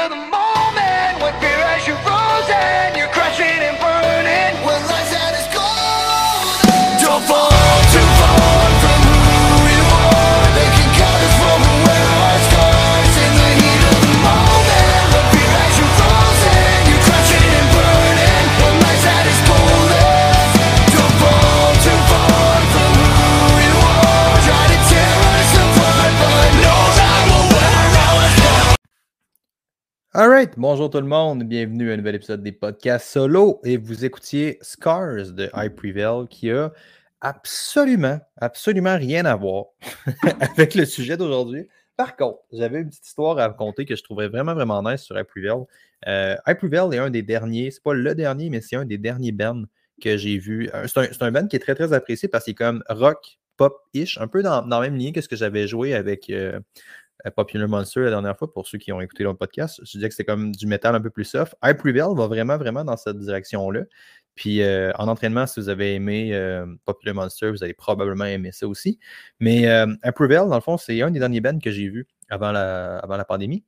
of the Alright, bonjour tout le monde, bienvenue à un nouvel épisode des podcasts solo et vous écoutiez Scars de High Prevail qui a absolument, absolument rien à voir avec le sujet d'aujourd'hui. Par contre, j'avais une petite histoire à raconter que je trouvais vraiment, vraiment nice sur High Prevail. Euh, High Prevail est un des derniers, c'est pas le dernier, mais c'est un des derniers bands que j'ai vu. Euh, C'est un, band qui est très, très apprécié parce qu'il est comme rock, pop-ish, un peu dans, dans même ligne que ce que j'avais joué avec. euh, Popular Monster la dernière fois, pour ceux qui ont écouté le podcast. Je disais que c'était comme du métal un peu plus soft. Prevail va vraiment, vraiment dans cette direction-là. Puis euh, en entraînement, si vous avez aimé euh, Popular Monster, vous allez probablement aimer ça aussi. Mais euh, dans le fond, c'est un des derniers bands que j'ai vu avant la pandémie.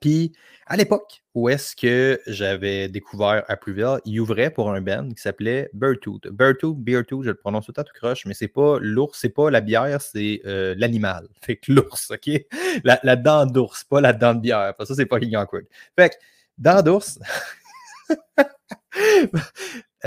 Puis à l'époque où est-ce que j'avais découvert Prevail, il ouvrait pour un band qui s'appelait Beartooth. Beartooth, Beartooth, je le prononce tout à tout croche, mais c'est pas l'ours, c'est pas la bière, c'est euh, l'animal. Fait que l'ours, OK? La, dent d'ours, pas la dent de bière. Parce que ça, c'est pas King Awkward. Fait que, dent d'ours.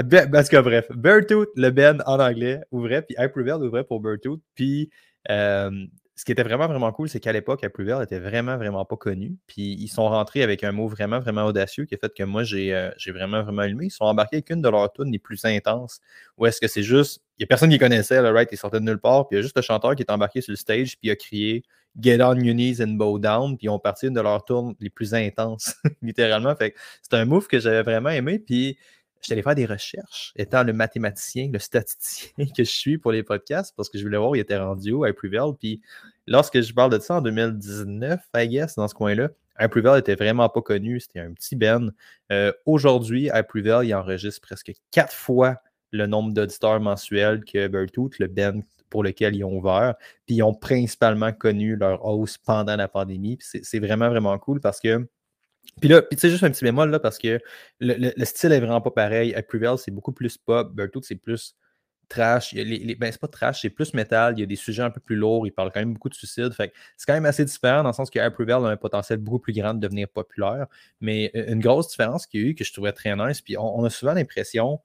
Ben, Parce que bref, Beartooth, le band en anglais, ouvrait, puis Prevail ouvrait pour Beartooth. Puis euh, ce qui était vraiment, vraiment cool, c'est qu'à l'époque, Prevail était vraiment, vraiment pas connu. Puis ils sont rentrés avec un mot vraiment, vraiment audacieux qui a fait que moi, j'ai euh, vraiment, vraiment aimé. Ils sont embarqués avec une de leurs tunes les plus intenses. Où est-ce que c'est juste, il n'y a personne qui connaissait, là, right? Ils sortaient de nulle part. Puis il y a juste le chanteur qui est embarqué sur le stage, puis il a crié Get on your knees and bow down. Puis ils ont parti une de leurs tunes les plus intenses, littéralement. Fait c'est un move que j'avais vraiment aimé. Puis j'étais allé faire des recherches, étant le mathématicien, le statisticien que je suis pour les podcasts, parce que je voulais voir où il était rendu où, Prevail. Puis lorsque je parle de ça en 2019, I guess, dans ce coin-là, Prevail était vraiment pas connu. C'était un petit Ben. Euh, Aujourd'hui, Prevail, il enregistre presque quatre fois le nombre d'auditeurs mensuels que Beartooth, le Ben pour lequel ils ont ouvert. Puis ils ont principalement connu leur hausse pendant la pandémie. C'est vraiment, vraiment cool parce que puis là, puis tu sais, juste un petit bémol là, parce que le, le- le style est vraiment pas pareil. À c'est beaucoup plus pop. Beartooth, c'est plus trash. Ben, c'est pas trash, c'est plus métal. Il y a des sujets un peu plus lourds. Il parle quand même beaucoup de suicide. Fait c'est quand même assez différent dans le sens que Prevail a un potentiel beaucoup plus grand de devenir populaire. Mais une grosse différence qu'il y a eu que je trouvais très nice. Puis on, a souvent l'impression,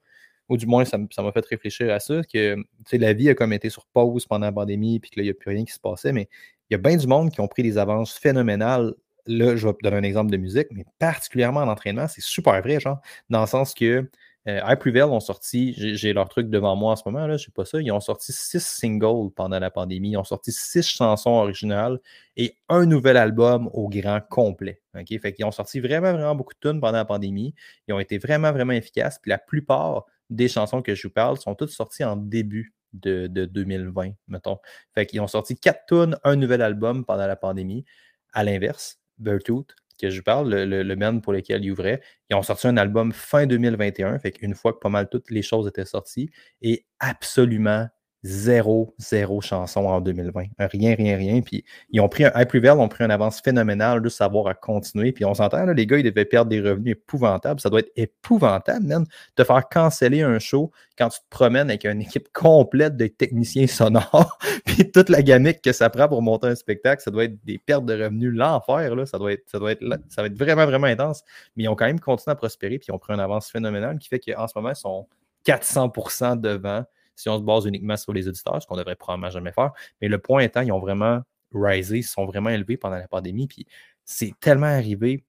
ou du moins ça m'a fait réfléchir à ça, que la vie a comme été sur pause pendant la pandémie, puis que là, il n'y a plus rien qui se passait. Mais il y a bien du monde qui ont pris des avances phénoménales là, je vais donner un exemple de musique, mais particulièrement en entraînement, c'est super vrai, genre, dans le sens que euh, Prevail ont sorti, j'ai j'ai leur truc devant moi en ce moment, là, je sais pas ça, ils ont sorti six singles pendant la pandémie, ils ont sorti six chansons originales et un nouvel album au grand complet. OK? Fait qu'ils ont sorti vraiment, vraiment beaucoup de tunes pendant la pandémie. Ils ont été vraiment, vraiment efficaces. Puis la plupart des chansons que je vous parle sont toutes sorties en début de, de 2020, mettons. Fait qu'ils ont sorti quatre tunes, un nouvel album pendant la pandémie. À l'inverse, Beartooth, que je parle, le, le, pour lequel ils ouvraient, ils ont sorti un album fin 2021, fait qu'une fois que pas mal toutes les choses étaient sorties, et absolument zéro, zéro chanson en 2020. Rien, rien, rien. Puis ils ont pris un Prevail, ont pris une avance phénoménale, juste savoir à continuer. Puis on s'entend, les gars, ils devaient perdre des revenus épouvantables. Ça doit être épouvantable, même, de faire canceller un show quand tu te promènes avec une équipe complète de techniciens sonores, puis toute la gamique que ça prend pour monter un spectacle, ça doit être des pertes de revenus, l'enfer, là. Ça doit être, ça doit être, ça va être vraiment, vraiment intense. Mais ils ont quand même continué à prospérer, puis ils ont pris une avance phénoménale qui fait qu'en ce moment, ils sont 400% devant si on se base uniquement sur les auditeurs, ce qu'on devrait probablement jamais faire. Mais le point étant, ils ont vraiment risé, ils sont vraiment élevés pendant la pandémie. Puis c'est tellement arrivé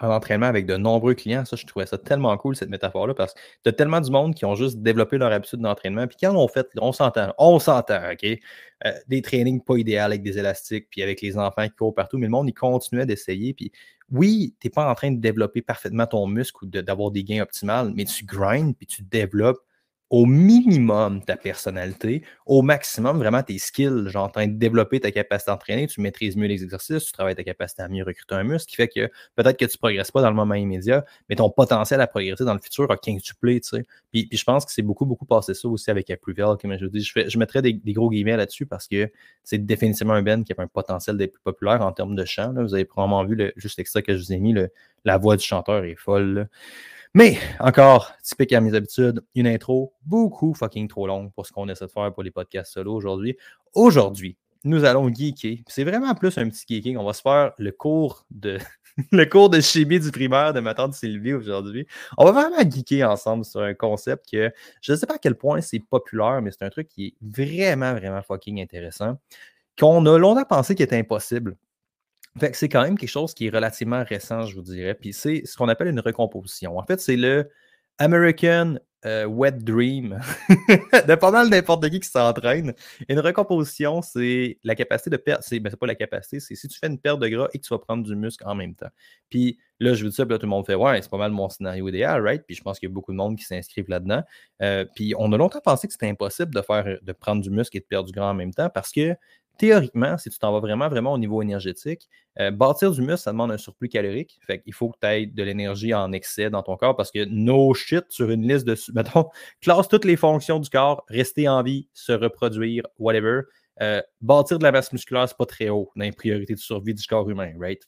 en entraînement avec de nombreux clients. Ça, je trouvais ça tellement cool, cette métaphore-là, parce que tu as tellement du monde qui ont juste développé leur habitude d'entraînement. Puis quand on fait, on s'entend, on s'entend, OK? Euh, des trainings pas idéaux avec des élastiques, puis avec les enfants qui courent partout, mais le monde, il continuait d'essayer. Puis oui, tu n'es pas en train de développer parfaitement ton muscle ou d'avoir des gains optimales, mais tu grindes, puis tu développes au minimum ta personnalité, au maximum vraiment tes skills, genre en de développer ta capacité d'entraîner, tu maîtrises mieux les exercices, tu travailles ta capacité à mieux recruter un muscle, ce qui fait que peut-être que tu ne progresses pas dans le moment immédiat, mais ton potentiel à progresser dans le futur a quintuplé, tu. Puis, je pense que c'est beaucoup, beaucoup passé ça aussi avec Approval, comme je vous dis. Je, je mettrais des, gros guillemets là-dessus parce que c'est définitivement un Ben qui a un potentiel d'être plus populaire en termes de chant. Vous avez probablement vu le, juste l'extrait que je vous ai mis, la voix du chanteur est folle. Mais encore, typique à mes habitudes, une intro beaucoup fucking trop longue pour ce qu'on essaie de faire pour les podcasts solo aujourd'hui. Aujourd'hui, nous allons geeker. C'est vraiment plus un petit geeking. On va se faire le cours de le cours de chimie du primaire de ma tante Sylvie aujourd'hui. On va vraiment geeker ensemble sur un concept que je ne sais pas à quel point c'est populaire, mais c'est un truc qui est vraiment, vraiment fucking intéressant. Qu'on a longtemps pensé qu'il était impossible c'est quand même quelque chose qui est relativement récent, je vous dirais. Puis c'est ce qu'on appelle une recomposition. En fait, c'est le American euh, Wet Dream de n'importe qui qui s'entraîne. Une recomposition, c'est la capacité de perdre. C'est ben, pas la capacité, c'est si tu fais une perte de gras et que tu vas prendre du muscle en même temps. Puis là, je vous dis ça, puis là, tout le monde fait Ouais, c'est pas mal mon scénario idéal, right? Puis je pense qu'il y a beaucoup de monde qui s'inscrivent là-dedans. Euh, puis on a longtemps pensé que c'était impossible de faire de prendre du muscle et de perdre du gras en même temps parce que théoriquement, si tu t'en vas vraiment, vraiment au niveau énergétique, euh, bâtir du muscle, ça demande un surplus calorique. Fait qu'il faut que tu aies de l'énergie en excès dans ton corps parce que no shit sur une liste de. Mettons, classe toutes les fonctions du corps, rester en vie, se reproduire, whatever. Euh, bâtir de la masse musculaire, c'est pas très haut dans les priorités de survie du corps humain, right?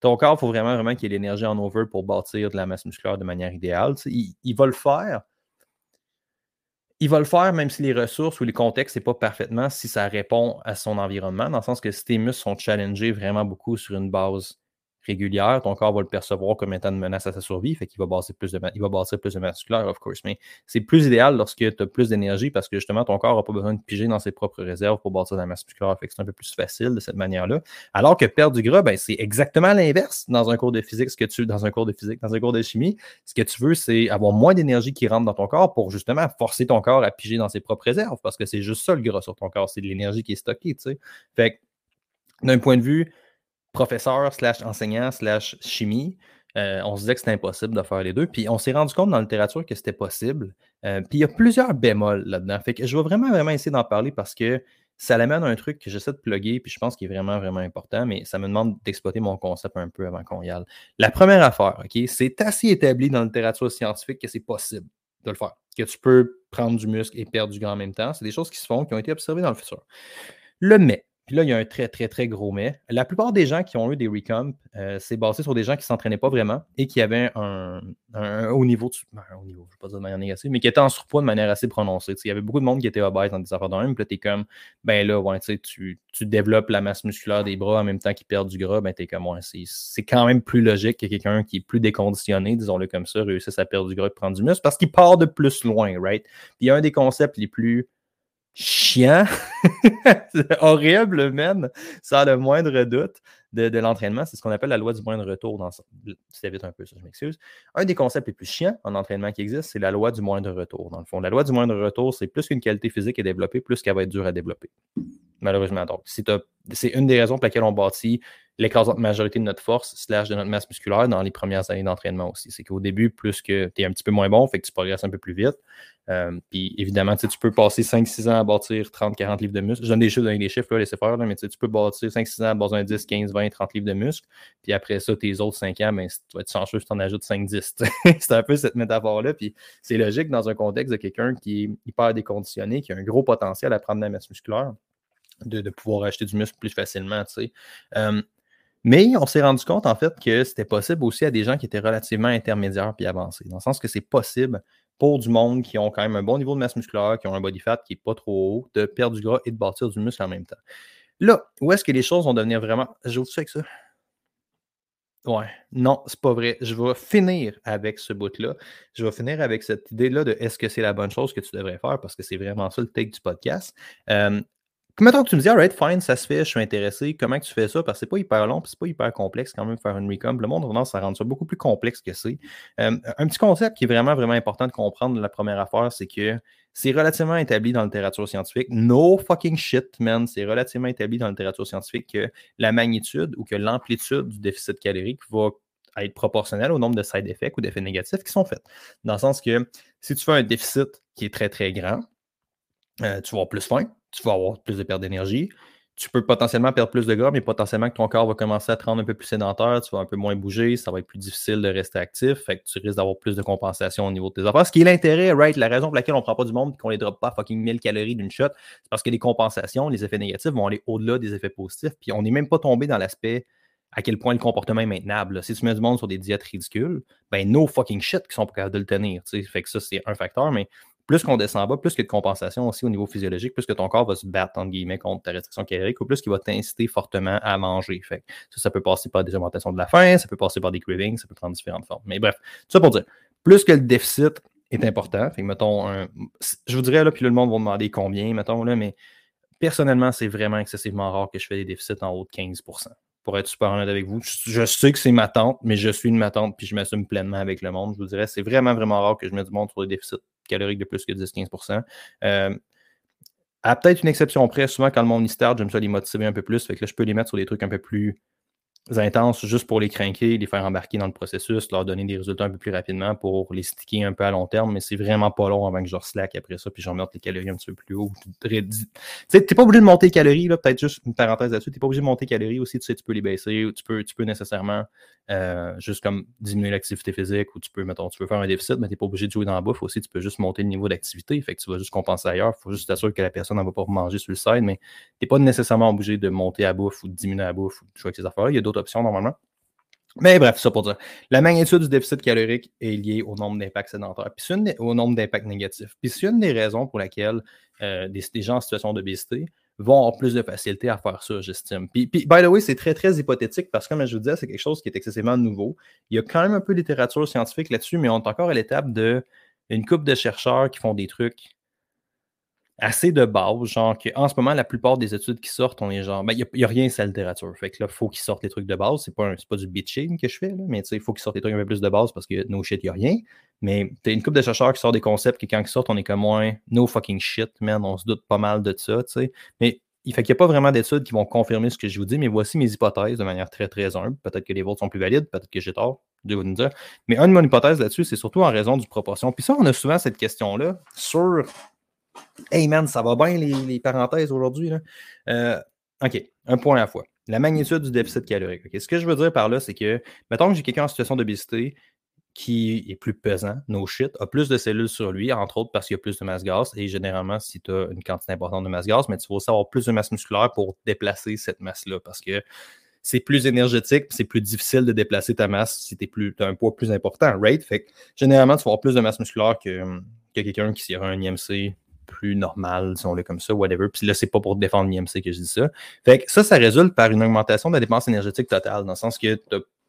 Ton corps, il faut vraiment, vraiment qu'il y ait l'énergie en over pour bâtir de la masse musculaire de manière idéale. il, va le faire, il va le faire même si les ressources ou les contextes n'est pas parfaitement, si ça répond à son environnement, dans le sens que si tes sont challengés vraiment beaucoup sur une base régulière, ton corps va le percevoir comme étant une menace à sa survie, fait qu'il va bâtir plus de il va bâtir plus de musculaire, of course. Mais c'est plus idéal lorsque tu as plus d'énergie parce que justement, ton corps n'a pas besoin de piger dans ses propres réserves pour bâtir de la masse musculaire. Fait que c'est un peu plus facile de cette manière-là. Alors que perdre du gras, ben, c'est exactement l'inverse dans un cours de physique, ce que tu dans un cours de physique, dans un cours de chimie. Ce que tu veux, c'est avoir moins d'énergie qui rentre dans ton corps pour justement forcer ton corps à piger dans ses propres réserves parce que c'est juste ça le gras sur ton corps, c'est de l'énergie qui est stockée, tu sais. Fait que d'un point de vue professeur, slash enseignant, slash chimie, euh, on se disait que c'était impossible de faire les deux. Puis on s'est rendu compte dans la littérature que c'était possible. Euh, puis il y a plusieurs bémols là-dedans. Fait que je vais vraiment, vraiment essayer d'en parler parce que ça l'amène à un truc que j'essaie de plugger, puis je pense qu'il est vraiment, vraiment important, mais ça me demande d'exploiter mon concept un peu avant qu'on y aille. La première affaire, OK, c'est assez établi dans la littérature scientifique que c'est possible de le faire. Que tu peux prendre du muscle et perdre du gras en même temps. C'est des choses qui se font, qui ont été observées dans le futur. Le mais, puis là, il y a un très, très, très gros mais. La plupart des gens qui ont eu des recomps, euh, c'est basé sur des gens qui ne s'entraînaient pas vraiment et qui avaient un, haut niveau, de, ben, un haut niveau, je ne vais pas dire de manière négative, mais qui étaient en surpoids de manière assez prononcée. il y avait beaucoup de monde qui était obèse dans des affaires d'un, puis là, tu es comme, ben là, ouais, tu, tu développes la masse musculaire des bras en même temps qu'ils perdent du gras, ben tu es comme, ouais, c'est quand même plus logique que quelqu'un qui est plus déconditionné, disons-le comme ça, réussisse à perdre du gras et prendre du muscle parce qu'il part de plus loin, right? Puis un des concepts les plus chiant, horrible même, sans le moindre doute de, l'entraînement. C'est ce qu'on appelle la loi du moindre retour. Dans, c'est vite un peu ça, je m'excuse. Un des concepts les plus chiants en entraînement qui existe, c'est la loi du moindre retour. Dans le fond, la loi du moindre retour, c'est plus qu'une qualité physique est développée, plus qu'elle va être dure à développer. Malheureusement, donc, c'est une des raisons pour lesquelles on bâtit l'écrasante majorité de notre force slash de notre masse musculaire dans les premières années d'entraînement aussi. C'est qu'au début, plus que tu es un petit peu moins bon, fait que tu progresses un peu plus vite. Euh, puis évidemment, tu peux passer 5-6 ans à bâtir 30-40 livres de muscles. Je donne des chiffres, donne des chiffres, là, laissez faire, mais tu peux bâtir 5-6 ans à bâtir 10, 15, 20, 30 livres de muscles. Puis après ça, tes autres 5 ans, ben, tu vas être chanceux si tu en ajoutes 5-10. c'est un peu cette métaphore-là. Puis c'est logique dans un contexte de quelqu'un qui est hyper déconditionné, qui a un gros potentiel à prendre de la masse musculaire, de, pouvoir acheter du muscle plus facilement. Euh, mais on s'est rendu compte, en fait, que c'était possible aussi à des gens qui étaient relativement intermédiaires puis avancés. Dans le sens que c'est possible pour du monde qui ont quand même un bon niveau de masse musculaire, qui ont un body fat qui n'est pas trop haut, de perdre du gras et de bâtir du muscle en même temps. Là, où est-ce que les choses vont devenir vraiment. J'ouvre ça avec ça? Ouais, non, c'est pas vrai. Je vais finir avec ce bout-là. Je vais finir avec cette idée-là de est-ce que c'est la bonne chose que tu devrais faire parce que c'est vraiment ça le take du podcast. Euh, Mettons que tu me dis, alright, fine, ça se fait, je suis intéressé. Comment tu fais ça? Parce que c'est pas hyper long, c'est pas hyper complexe quand même faire une recomp. Le monde a tendance à rendre ça beaucoup plus complexe que c'est. Euh, un petit concept qui est vraiment, vraiment important de comprendre la première affaire, c'est que c'est relativement établi dans la littérature scientifique. No fucking shit, man. C'est relativement établi dans la littérature scientifique que la magnitude ou que l'amplitude du déficit calorique va être proportionnel au nombre de side effects ou d'effets négatifs qui sont faits. Dans le sens que si tu fais un déficit qui est très, très grand, euh, tu vas avoir plus faim, tu vas avoir plus de perte d'énergie, tu peux potentiellement perdre plus de gras, mais potentiellement que ton corps va commencer à te rendre un peu plus sédentaire, tu vas un peu moins bouger, ça va être plus difficile de rester actif, fait que tu risques d'avoir plus de compensation au niveau de tes affaires. Ce qui est l'intérêt, right? La raison pour laquelle on ne prend pas du monde et qu'on ne les drop pas fucking 1000 calories d'une shot, c'est parce que les compensations, les effets négatifs vont aller au-delà des effets positifs, puis on n'est même pas tombé dans l'aspect à quel point le comportement est maintenable. Si tu mets du monde sur des diètes ridicules, ben no fucking shit qui sont pas capables de le tenir. Fait que ça, c'est un facteur, mais plus qu'on descend bas, plus qu'il y a de compensation aussi au niveau physiologique, plus que ton corps va se battre, entre guillemets, contre ta restriction calorique, ou plus qu'il va t'inciter fortement à manger. Fait ça, peut passer par des augmentations de la faim, ça peut passer par des cravings, ça peut prendre différentes formes. Mais bref, tout ça pour dire, plus que le déficit est important, fait mettons, un, je vous dirais, là, puis le monde va demander combien, mettons, mais personnellement, c'est vraiment excessivement rare que je fais des déficits en haut de 15% pour être super honnête avec vous. Je, sais que c'est ma tante, mais je suis une ma tante, puis je m'assume pleinement avec le monde. Je vous dirais, c'est vraiment, vraiment rare que je mette du monde sur des déficits caloriques de plus que 10-15% euh, À peut-être une exception près, souvent quand le monde y start, j'aime ça les motiver un peu plus. Fait que là, je peux les mettre sur des trucs un peu plus intenses juste pour les craquer, les faire embarquer dans le processus, leur donner des résultats un peu plus rapidement pour les sticker un peu à long terme, mais c'est vraiment pas long avant que je slack après ça, puis j'en mette les calories un petit peu plus haut. Tu n'es pas obligé de monter les calories, peut-être juste une parenthèse là-dessus, tu n'es pas obligé de monter les calories aussi, tu sais, tu peux les baisser, tu peux, tu peux nécessairement euh, juste comme diminuer l'activité physique, ou tu peux, mettons, tu peux faire un déficit, mais tu n'es pas obligé de jouer dans la bouffe aussi, tu peux juste monter le niveau d'activité, fait que tu vas juste compenser ailleurs, il faut juste t'assurer que la personne ne va pas manger sur le side, mais tu n'es pas nécessairement obligé de monter à bouffe ou de diminuer à bouffe ou de jouer avec ces affaires-là, il y a d'autres options normalement. Mais bref, ça pour dire. La magnitude du déficit calorique est liée au nombre d'impacts sédentaires, puis une, au nombre d'impacts négatifs. Puis c'est une des raisons pour laquelle euh, des, gens en situation d'obésité vont avoir plus de facilité à faire ça, j'estime. Puis, puis, by the way, c'est très, très hypothétique parce que, comme je vous disais, c'est quelque chose qui est excessivement nouveau. Il y a quand même un peu de littérature scientifique là-dessus, mais on est encore à l'étape de une couple de chercheurs qui font des trucs assez de base, genre qu'en ce moment, la plupart des études qui sortent, on est genre, ben, il n'y a, rien sur la littérature. Fait que là, il faut qu'ils sortent les trucs de base. C'est pas, pas du bitching que je fais, là, mais il faut qu'ils sortent les trucs un peu plus de base parce que no shit, il n'y a rien. Mais tu as une couple de chercheurs qui sortent des concepts qui, quand ils sortent, on est comme moins no fucking shit, man, on se doute pas mal de ça, tu sais. Mais il fait qu'il n'y a pas vraiment d'études qui vont confirmer ce que je vous dis, mais voici mes hypothèses de manière très, très humble. Peut-être que les vôtres sont plus valides, peut-être que j'ai tort, de vous dire. Mais une de mon hypothèse là-dessus, c'est surtout en raison du proportion. Puis ça, on a souvent cette question-là sur Hey man, ça va bien les, parenthèses aujourd'hui. Euh, OK, un point à la fois. La magnitude du déficit calorique. Ce que je veux dire par là, c'est que, mettons que j'ai quelqu'un en situation d'obésité qui est plus pesant, no shit, a plus de cellules sur lui, entre autres parce qu'il a plus de masse grasse. Et généralement, si tu as une quantité importante de masse grasse, mais tu vas aussi avoir plus de masse musculaire pour déplacer cette masse-là parce que c'est plus énergétique, c'est plus difficile de déplacer ta masse si tu as un poids plus important, right? Fait que, généralement, tu vas avoir plus de masse musculaire que, que quelqu'un qui aura un IMC plus normal, si on l'est comme ça, whatever. Puis là, c'est pas pour défendre l'IMC que je dis ça. Fait que ça, ça résulte par une augmentation de la dépense énergétique totale, dans le sens que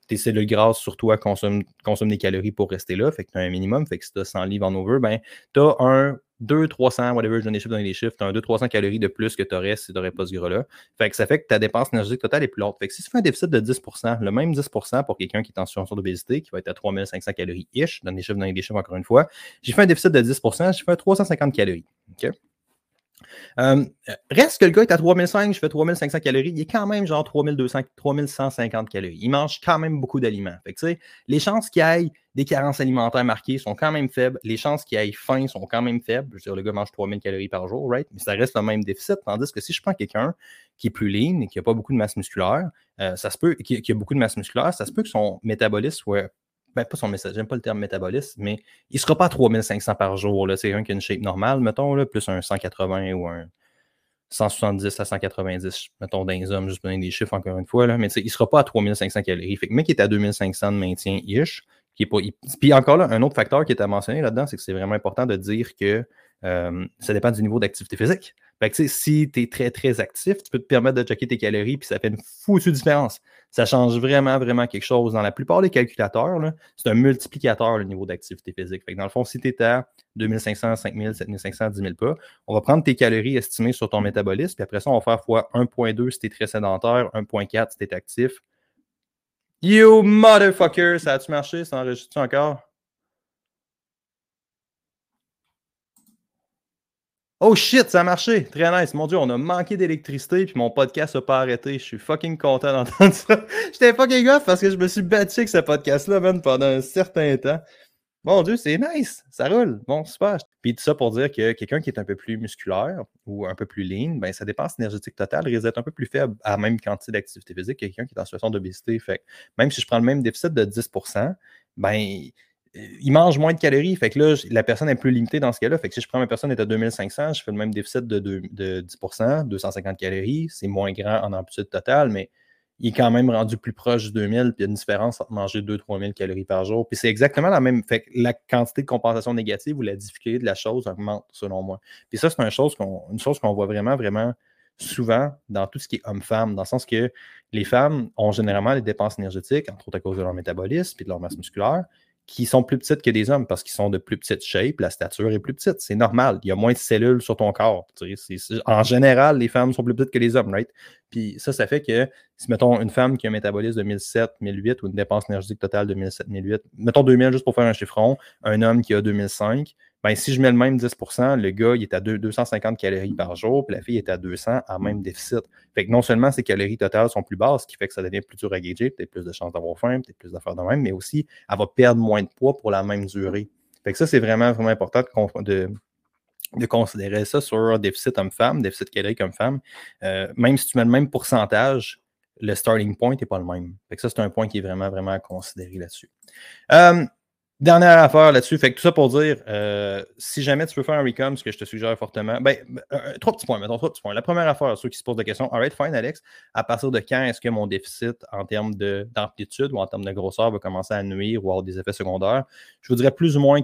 tes cellules grasses sur toi consomment, consomment des calories pour rester là, fait que tu as un minimum, fait que si tu as 100 livres en over, ben, tu as un 2, 300, whatever, je donne des chiffres, donne des chiffres, tu as un 2, 300 calories de plus que tu aurais si tu n'aurais pas ce gras-là. Fait que ça fait que ta dépense énergétique totale est plus lourde. Fait que si tu fais un déficit de 10 le même 10 pour quelqu'un qui est en situation d'obésité, qui va être à 3500 calories-ish, donne des chiffres, donne des chiffres encore une fois, j'ai fait un déficit de 10% j'ai fait 350 calories. OK? Euh, reste que le gars est à 3005, je fais 3500 calories, il est quand même genre 3200, 3150 calories. Il mange quand même beaucoup d'aliments. Les chances qu'il ait des carences alimentaires marquées sont quand même faibles. Les chances qu'il ait faim sont quand même faibles. Je veux dire, le gars mange 3000 calories par jour, right? Mais ça reste le même déficit. Tandis que si je prends quelqu'un qui est plus lean et qui n'a pas beaucoup de masse musculaire, euh, ça se peut, qui, qui, a beaucoup de masse musculaire, ça se peut que son métabolisme soit ben, pas son message, j'aime pas le terme métabolisme, mais il sera pas à 3500 par jour. C'est un qui a une shape normale, mettons, là, plus un 180 ou un 170 à 190, mettons, dans les hommes, juste donner des chiffres encore une fois, là, mais il sera pas à 3500 calories. Fait que qui est à 2500 de maintien ish, qui est pas. Puis encore là, un autre facteur qui est à mentionner là-dedans, c'est que c'est vraiment important de dire que euh, ça dépend du niveau d'activité physique. Fait que, si tu es très, très actif, tu peux te permettre de checker tes calories, puis ça fait une foutue différence. Ça change vraiment, vraiment quelque chose. Dans la plupart des calculateurs, c'est un multiplicateur le niveau d'activité physique. Fait que dans le fond, si tu es à 2500, 5000, 7500, 10 000 pas, on va prendre tes calories estimées sur ton métabolisme, puis après ça, on va faire fois 1.2 si tu très sédentaire, 1.4 si tu es actif. You motherfucker! Ça a-tu marché? Ça enregistre encore? Oh shit, ça a marché. Très nice. Mon Dieu, on a manqué d'électricité puis mon podcast n'a pas arrêté. Je suis fucking content d'entendre ça. J'étais fucking off parce que je me suis battu avec ce podcast-là, pendant un certain temps. Mon Dieu, c'est nice. Ça roule. Bon, super. Puis tout ça pour dire que quelqu'un qui est un peu plus musculaire ou un peu plus lean, ben, sa dépense énergétique totale risque d'être un peu plus faible à la même quantité d'activité physique que quelqu'un qui est en situation d'obésité. Fait même si je prends le même déficit de 10 ben il mange moins de calories. Fait que là, la personne est plus limitée dans ce cas-là. Fait que si je prends ma personne est à 2500, je fais le même déficit de, de 10% 250 calories. C'est moins grand en amplitude totale, mais il est quand même rendu plus proche de 2000, puis il y a une différence entre manger 2-3 000 calories par jour. Puis c'est exactement la même. Fait que la quantité de compensation négative ou la difficulté de la chose augmente, selon moi. Puis ça, c'est une chose qu'on voit vraiment, vraiment souvent dans tout ce qui est homme-femme, dans le sens que les femmes ont généralement des dépenses énergétiques, entre autres à cause de leur métabolisme et de leur masse musculaire, qui sont plus petites que des hommes parce qu'ils sont de plus petite shape, la stature est plus petite. C'est normal. Il y a moins de cellules sur ton corps. en général, les femmes sont plus petites que les hommes, right? Puis ça, ça fait que si, mettons, une femme qui a un métabolisme de 1007, 1008 ou une dépense énergétique totale de 1007, 1008, mettons 2000 juste pour faire un chiffron, un homme qui a 2005, ben, si je mets le même 10% le gars, il est à 250 calories par jour, puis la fille est à 200 à même déficit. Fait que non seulement ses calories totales sont plus basses, ce qui fait que ça devient plus dur à gager, peut-être plus de chances d'avoir faim, peut-être plus d'affaires de même, mais aussi, elle va perdre moins de poids pour la même durée. Fait que ça, c'est vraiment, vraiment important de, de, considérer ça sur déficit homme-femme, déficit calorique homme-femme. Euh, même si tu mets le même pourcentage, le starting point n'est pas le même. Fait que ça, c'est un point qui est vraiment, vraiment à considérer là-dessus. Euh, Dernière affaire là-dessus, fait que tout ça pour dire, euh, si jamais tu veux faire un recom, ce que je te suggère fortement, ben, euh, trois petits points, mettons trois petits points. La première affaire, ceux qui se posent la question, alright, fine, Alex, à partir de quand est-ce que mon déficit en termes d'amplitude ou en termes de grosseur va commencer à nuire ou avoir des effets secondaires? Je vous dirais plus ou moins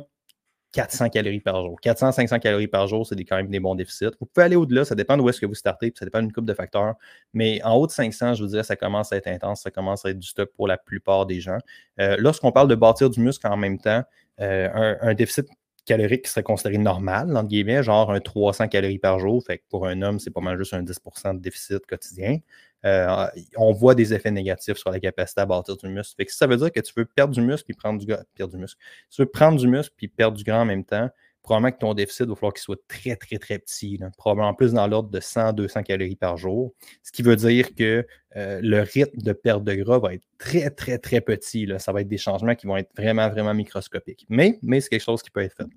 400 calories par jour. 400-500 calories par jour, c'est quand même des bons déficits. Vous pouvez aller au-delà, ça dépend d'où est-ce que vous startez, puis ça dépend d'une coupe de facteurs. Mais en haut de 500, je vous dirais, ça commence à être intense, ça commence à être du stock pour la plupart des gens. Euh, lorsqu'on parle de bâtir du muscle en même temps, euh, un, déficit calorique qui serait considéré normal, entre guillemets, genre un 300 calories par jour. Fait que pour un homme, c'est pas mal juste un 10% de déficit quotidien. Euh, on voit des effets négatifs sur la capacité à bâtir du muscle. Que ça veut dire que tu veux perdre du muscle puis prendre du perdre du muscle. Tu veux prendre du muscle puis perdre du gras en même temps, probablement que ton déficit va falloir qu'il soit très, très, très petit. Probablement plus dans l'ordre de 100-200 calories par jour. Ce qui veut dire que euh, le rythme de perte de gras va être très, très, très petit. Là. Ça va être des changements qui vont être vraiment, vraiment microscopiques. Mais, mais c'est quelque chose qui peut être fait.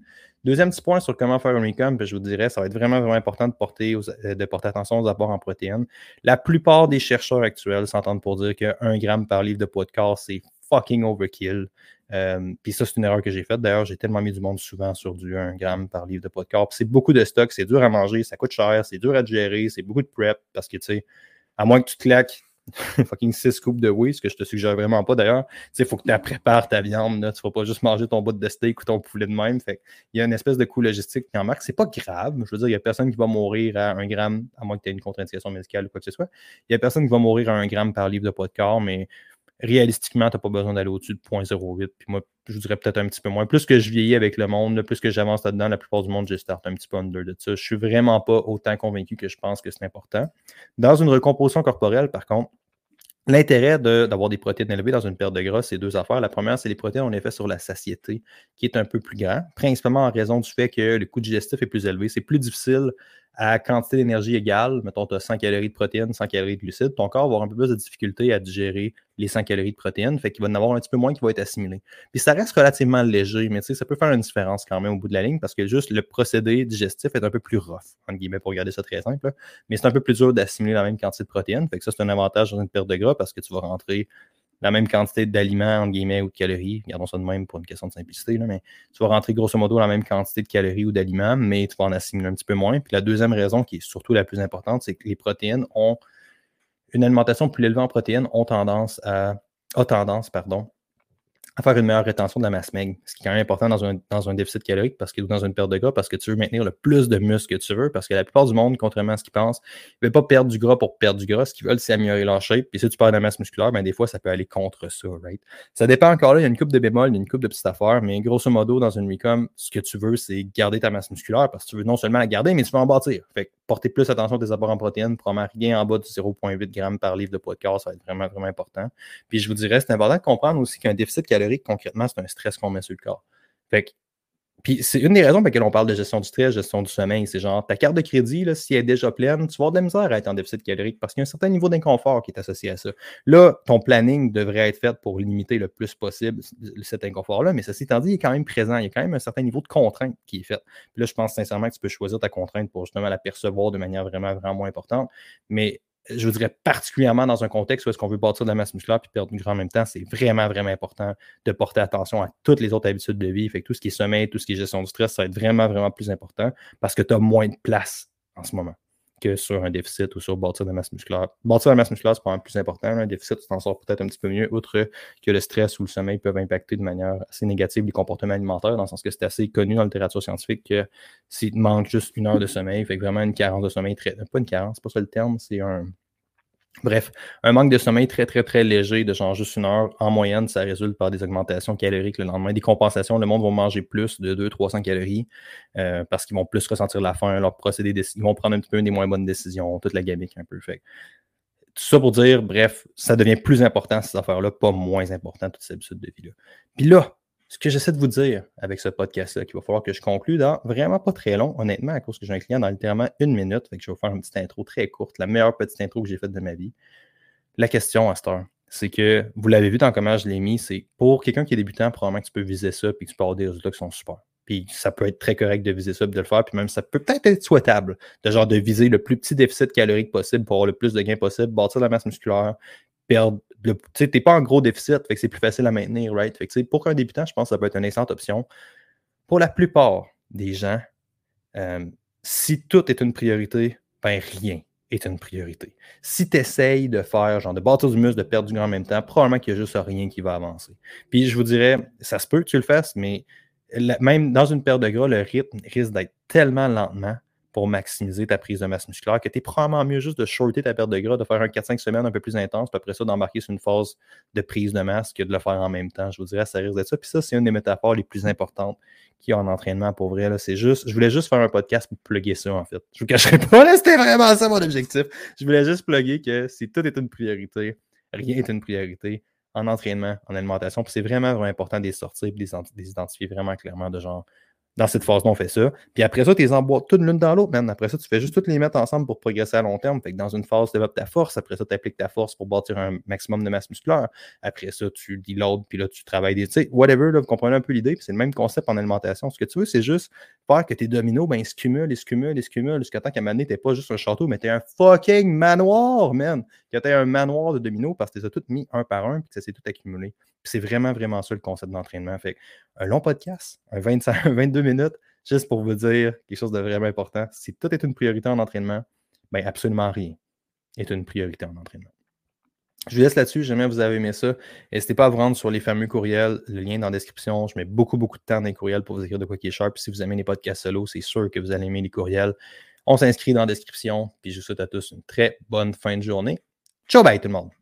Deuxième petit point sur comment faire un recom, je vous dirais, ça va être vraiment, vraiment important de porter, euh, de porter attention aux apports en protéines. La plupart des chercheurs actuels s'entendent pour dire que 1 gramme par livre de poids de corps, c'est fucking overkill. Euh, puis ça, c'est une erreur que j'ai faite. D'ailleurs, j'ai tellement mis du monde souvent sur du 1 gramme par livre de poids de corps. C'est beaucoup de stock, c'est dur à manger, ça coûte cher, c'est dur à gérer, c'est beaucoup de prep parce que, tu sais, à moins que tu claques fucking 6 coupes de whey, ce que je te suggère vraiment pas d'ailleurs. Tu sais, il faut que tu prépares ta viande. Là. Tu ne vas pas juste manger ton bout de steak ou ton poulet de même. Il y a une espèce de coût logistique qui en marque. C'est pas grave. Je veux dire, il n'y a personne qui va mourir à 1 gramme, à moins que tu aies une contre-indication médicale ou quoi que ce soit. Il n'y a personne qui va mourir à 1 gramme par livre de poids de corps, mais réalistiquement, tu n'as pas besoin d'aller au-dessus de 0.08. Puis moi, je dirais peut-être un petit peu moins. Plus que je vieillis avec le monde, plus que j'avance là-dedans, la plupart du monde, je start un petit peu under de ça. Je suis vraiment pas autant convaincu que je pense que c'est important. Dans une recomposition corporelle, par contre, L'intérêt d'avoir des protéines élevées dans une perte de gras, c'est deux affaires. La première, c'est les protéines un effet sur la satiété, qui est un peu plus grand, principalement en raison du fait que le coût digestif est plus élevé. C'est plus difficile à quantité d'énergie égale, mettons, tu as 100 calories de protéines, 100 calories de glucides, ton corps va avoir un peu plus de difficulté à digérer les 100 calories de protéines, fait qu'il va en avoir un petit peu moins qui va être assimilé. Puis ça reste relativement léger, mais ça peut faire une différence quand même au bout de la ligne parce que juste le procédé digestif est un peu plus rough, entre guillemets, pour garder ça très simple, mais c'est un peu plus dur d'assimiler la même quantité de protéines, fait que ça, c'est un avantage dans une perte de gras parce que tu vas rentrer la même quantité d'aliments, entre guillemets, ou de calories. Gardons ça de même pour une question de simplicité, mais tu vas rentrer grosso modo la même quantité de calories ou d'aliments, mais tu vas en assimiler un petit peu moins. Puis la deuxième raison, qui est surtout la plus importante, c'est que les protéines ont une alimentation plus élevée en protéines ont tendance à a tendance, pardon, faire une meilleure rétention de la masse maigre, ce qui est quand même important dans un, dans un déficit calorique parce que, ou dans une perte de gras parce que tu veux maintenir le plus de muscle que tu veux parce que la plupart du monde, contrairement à ce qu'ils pensent, ne veut pas perdre du gras pour perdre du gras. Ce qu'ils veulent, c'est améliorer leur shape. Puis si tu perds de la masse musculaire, ben, des fois, ça peut aller contre ça, right? Ça dépend encore là, il y a une coupe de bémol, il y a une coupe de petites affaires, mais grosso modo, dans une recom, ce que tu veux, c'est garder ta masse musculaire parce que tu veux non seulement la garder, mais tu veux en bâtir. Porter plus attention à apports en protéines, probablement rien en bas de 0,8 g par livre de poids de corps, ça va être vraiment, vraiment important. Puis je vous dirais, c'est important de comprendre aussi qu'un déficit calorique, concrètement, c'est un stress qu'on met sur le corps. Fait que puis c'est une des raisons pour lesquelles on parle de gestion du stress, gestion du sommeil. C'est genre ta carte de crédit, là, si elle est déjà pleine, tu vas avoir de la misère à être en déficit calorique parce qu'il y a un certain niveau d'inconfort qui est associé à ça. Là, ton planning devrait être fait pour limiter le plus possible cet inconfort-là, mais ceci étant dit, il est quand même présent. Il y a quand même un certain niveau de contrainte qui est fait. Puis là, je pense sincèrement que tu peux choisir ta contrainte pour justement la percevoir de manière vraiment, vraiment moins importante. Mais je vous dirais particulièrement dans un contexte où est-ce qu'on veut bâtir de la masse musculaire puis perdre du gras en même temps, c'est vraiment, vraiment important de porter attention à toutes les autres habitudes de vie. Fait que tout ce qui est sommeil, tout ce qui est gestion du stress, ça va être vraiment, vraiment plus important parce que tu as moins de place en ce moment que sur un déficit ou sur bâtir de la masse musculaire. Bâtir de la masse musculaire, c'est pas le plus important. Un déficit, tu t'en sors peut-être un petit peu mieux, outre que le stress ou le sommeil peuvent impacter de manière assez négative les comportements alimentaires, dans le sens que c'est assez connu dans la littérature scientifique que s'il te manque juste une heure de sommeil, fait que vraiment une carence de sommeil très. Pas une carence, c'est pas ça le terme, c'est un Bref, un manque de sommeil très, très, très léger, de genre juste une heure, en moyenne, ça résulte par des augmentations caloriques le lendemain. Des compensations, le monde va manger plus de 200-300 calories euh, parce qu'ils vont plus ressentir la faim, leur procédé, ils vont prendre un petit peu des moins bonnes décisions, toute la gamique un peu. Fait. Tout ça pour dire, bref, ça devient plus important ces affaires-là, pas moins important, toutes ces habitudes de vie-là. Puis là, ce que j'essaie de vous dire avec ce podcast-là, qu'il va falloir que je conclue dans vraiment pas très long, honnêtement, à cause que j'ai un client dans littéralement une minute. Fait que je vais vous faire une petite intro très courte, la meilleure petite intro que j'ai faite de ma vie. La question à cette heure, c'est que vous l'avez vu dans comment je l'ai mis, c'est pour quelqu'un qui est débutant, probablement que tu peux viser ça puis que tu peux avoir des résultats qui sont super. Puis ça peut être très correct de viser ça de le faire, puis même ça peut peut-être être souhaitable de viser le plus petit déficit calorique possible pour avoir le plus de gains possible, bâtir la masse musculaire, perdre. Tu sais, t'es pas en gros déficit, fait que c'est plus facile à maintenir, right? Fait que, pour un débutant, je pense que ça peut être une excellente option. Pour la plupart des gens, euh, si tout est une priorité, ben rien est une priorité. Si tu essayes de faire, genre de bâtir du muscle, de perdre du gras en même temps, probablement qu'il n'y a juste rien qui va avancer. Puis je vous dirais, ça se peut que tu le fasses, mais même dans une perte de gras, le rythme risque d'être tellement lentement pour maximiser ta prise de masse musculaire, que tu es probablement mieux juste de shorter ta perte de gras, de faire un 4-5 semaines un peu plus intense, puis après ça, d'embarquer sur une phase de prise de masse que de le faire en même temps. Je vous dirais, ça risque d'être ça. Puis ça, c'est une des métaphores les plus importantes qu'il y a en entraînement pour vrai. Juste, je voulais juste faire un podcast pour plugger ça, en fait. Je vous cacherai pas, c'était vraiment ça mon objectif. Je voulais juste plugger que si tout est une priorité, rien n'est une priorité en entraînement, en alimentation. Puis c'est vraiment, vraiment important de les sortir et de les identifier vraiment clairement de genre dans cette phase-là, on fait ça. Puis après ça, tu les emboîtes toutes l'une dans l'autre, Après ça, tu fais juste toutes les mettre ensemble pour progresser à long terme. Fait que dans une phase, tu développes ta force. Après ça, tu appliques ta force pour bâtir un maximum de masse musculaire. Après ça, tu l'autre, puis là, tu travailles des. Tu sais, whatever, là, vous comprenez un peu l'idée. Puis c'est le même concept en alimentation. Ce que tu veux, c'est juste faire que tes dominos, ben, ils se cumulent, ils se cumulent, ils se cumulent, jusqu'à temps qu'à un moment donné, t'es pas juste un château, mais t'es un fucking manoir, man. Que t'es un manoir de dominos parce que tu as tous mis un par un, puis ça s'est tout accumulé. Puis c'est vraiment, vraiment ça le concept d'entraînement. Fait un long podcast, un 25, 22 minutes Juste pour vous dire quelque chose de vraiment important, si tout est une priorité en entraînement, bien absolument rien est une priorité en entraînement. Je vous laisse là-dessus. Jamais vous avez aimé ça. N'hésitez pas à vous rendre sur les fameux courriels. Le lien est dans la description. Je mets beaucoup, beaucoup de temps dans les courriels pour vous écrire de quoi qui est sharp. si vous aimez les podcasts solo, c'est sûr que vous allez aimer les courriels. On s'inscrit dans la description. Puis je vous souhaite à tous une très bonne fin de journée. Joe man.